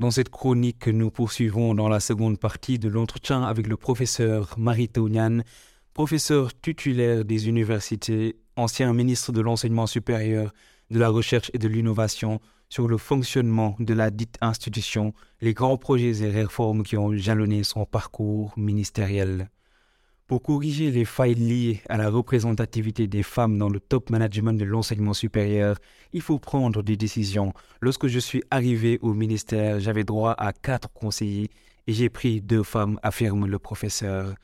Dans cette chronique, nous poursuivons dans la seconde partie de l'entretien avec le professeur Marie Taunian, professeur titulaire des universités, ancien ministre de l'enseignement supérieur, de la recherche et de l'innovation, sur le fonctionnement de la dite institution, les grands projets et réformes qui ont jalonné son parcours ministériel. Pour corriger les failles liées à la représentativité des femmes dans le top management de l'enseignement supérieur, il faut prendre des décisions. Lorsque je suis arrivé au ministère, j'avais droit à quatre conseillers et j'ai pris deux femmes, affirme le professeur.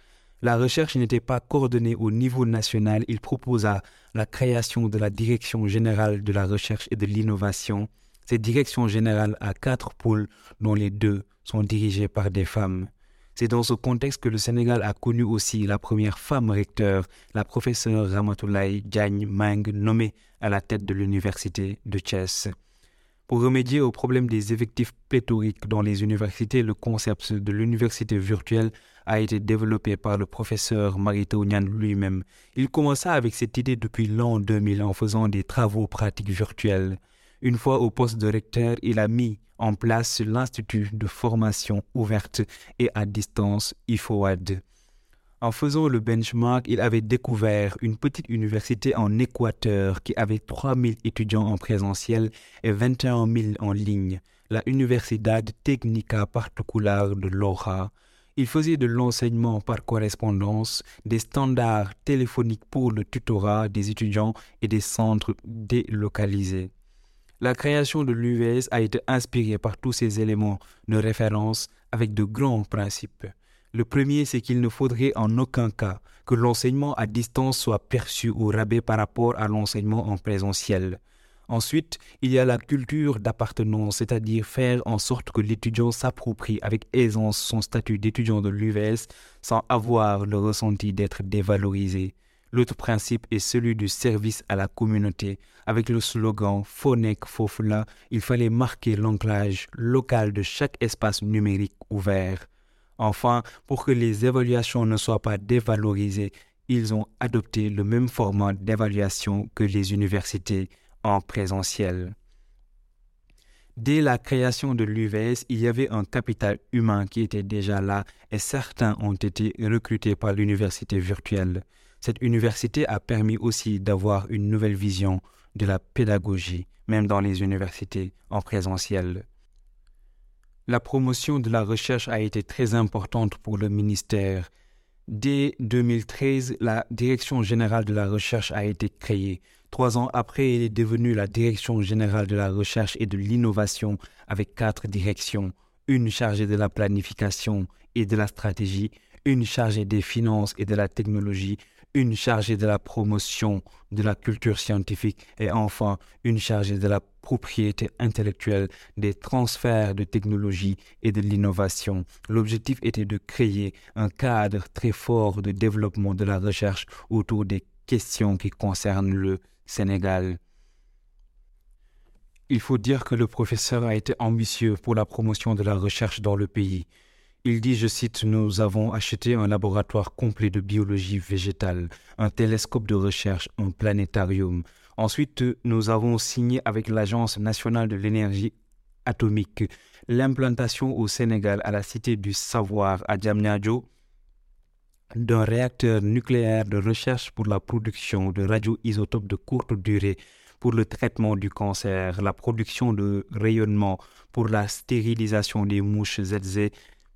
La recherche n'était pas coordonnée au niveau national. Il proposa la création de la Direction générale de la recherche et de l'innovation. Cette direction générale a quatre pôles dont les deux sont dirigés par des femmes. C'est dans ce contexte que le Sénégal a connu aussi la première femme recteur, la professeure Ramatoulaye Diagne Mang, nommée à la tête de l'université de Chess. Pour remédier au problème des effectifs pléthoriques dans les universités, le concept de l'université virtuelle a été développé par le professeur Marito Nyan lui-même. Il commença avec cette idée depuis l'an 2000 en faisant des travaux pratiques virtuels. Une fois au poste de recteur, il a mis en place l'Institut de formation ouverte et à distance IFOAD. En faisant le benchmark, il avait découvert une petite université en Équateur qui avait 3000 étudiants en présentiel et 21 000 en ligne, la Universidad Técnica Particular de Loja. Il faisait de l'enseignement par correspondance, des standards téléphoniques pour le tutorat des étudiants et des centres délocalisés. La création de l'UVS a été inspirée par tous ces éléments de référence avec de grands principes. Le premier, c'est qu'il ne faudrait en aucun cas que l'enseignement à distance soit perçu au rabais par rapport à l'enseignement en présentiel. Ensuite, il y a la culture d'appartenance, c'est-à-dire faire en sorte que l'étudiant s'approprie avec aisance son statut d'étudiant de l'UVS sans avoir le ressenti d'être dévalorisé. L'autre principe est celui du service à la communauté. Avec le slogan Fonek Fofla, il fallait marquer l'ancrage local de chaque espace numérique ouvert. Enfin, pour que les évaluations ne soient pas dévalorisées, ils ont adopté le même format d'évaluation que les universités en présentiel. Dès la création de l'UVS, il y avait un capital humain qui était déjà là et certains ont été recrutés par l'université virtuelle. Cette université a permis aussi d'avoir une nouvelle vision de la pédagogie, même dans les universités en présentiel. La promotion de la recherche a été très importante pour le ministère. Dès 2013, la Direction générale de la recherche a été créée. Trois ans après, elle est devenue la Direction générale de la recherche et de l'innovation avec quatre directions, une chargée de la planification et de la stratégie, une chargée des finances et de la technologie, une chargée de la promotion de la culture scientifique et enfin une chargée de la propriété intellectuelle, des transferts de technologie et de l'innovation. L'objectif était de créer un cadre très fort de développement de la recherche autour des questions qui concernent le Sénégal. Il faut dire que le professeur a été ambitieux pour la promotion de la recherche dans le pays. Il dit, je cite, Nous avons acheté un laboratoire complet de biologie végétale, un télescope de recherche, un planétarium. Ensuite, nous avons signé avec l'Agence nationale de l'énergie atomique l'implantation au Sénégal, à la Cité du Savoir, à Djamnyadjo, d'un réacteur nucléaire de recherche pour la production de radioisotopes de courte durée pour le traitement du cancer, la production de rayonnement pour la stérilisation des mouches ZZ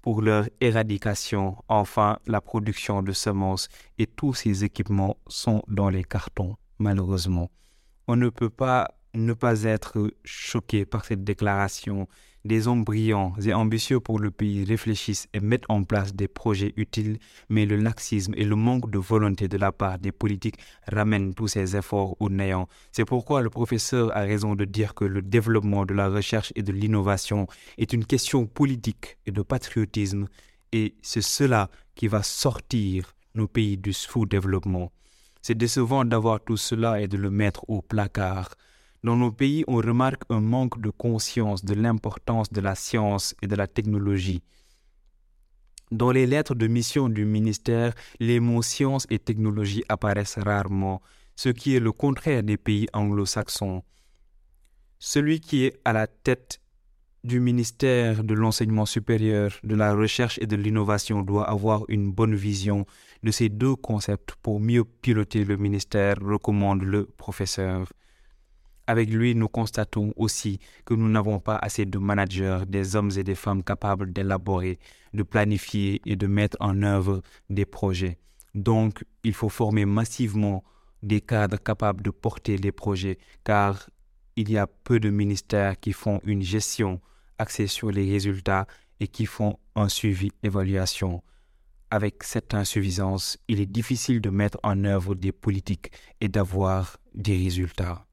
pour leur éradication, enfin la production de semences et tous ces équipements sont dans les cartons, malheureusement. On ne peut pas ne pas être choqué par cette déclaration des hommes brillants et ambitieux pour le pays réfléchissent et mettent en place des projets utiles, mais le laxisme et le manque de volonté de la part des politiques ramènent tous ces efforts au néant. C'est pourquoi le professeur a raison de dire que le développement de la recherche et de l'innovation est une question politique et de patriotisme, et c'est cela qui va sortir nos pays du sous-développement. C'est décevant d'avoir tout cela et de le mettre au placard. Dans nos pays, on remarque un manque de conscience de l'importance de la science et de la technologie. Dans les lettres de mission du ministère, les mots science et technologie apparaissent rarement, ce qui est le contraire des pays anglo-saxons. Celui qui est à la tête du ministère de l'enseignement supérieur, de la recherche et de l'innovation doit avoir une bonne vision de ces deux concepts pour mieux piloter le ministère, recommande le professeur. Avec lui, nous constatons aussi que nous n'avons pas assez de managers, des hommes et des femmes capables d'élaborer, de planifier et de mettre en œuvre des projets. Donc, il faut former massivement des cadres capables de porter les projets, car il y a peu de ministères qui font une gestion axée sur les résultats et qui font un suivi-évaluation. Avec cette insuffisance, il est difficile de mettre en œuvre des politiques et d'avoir des résultats.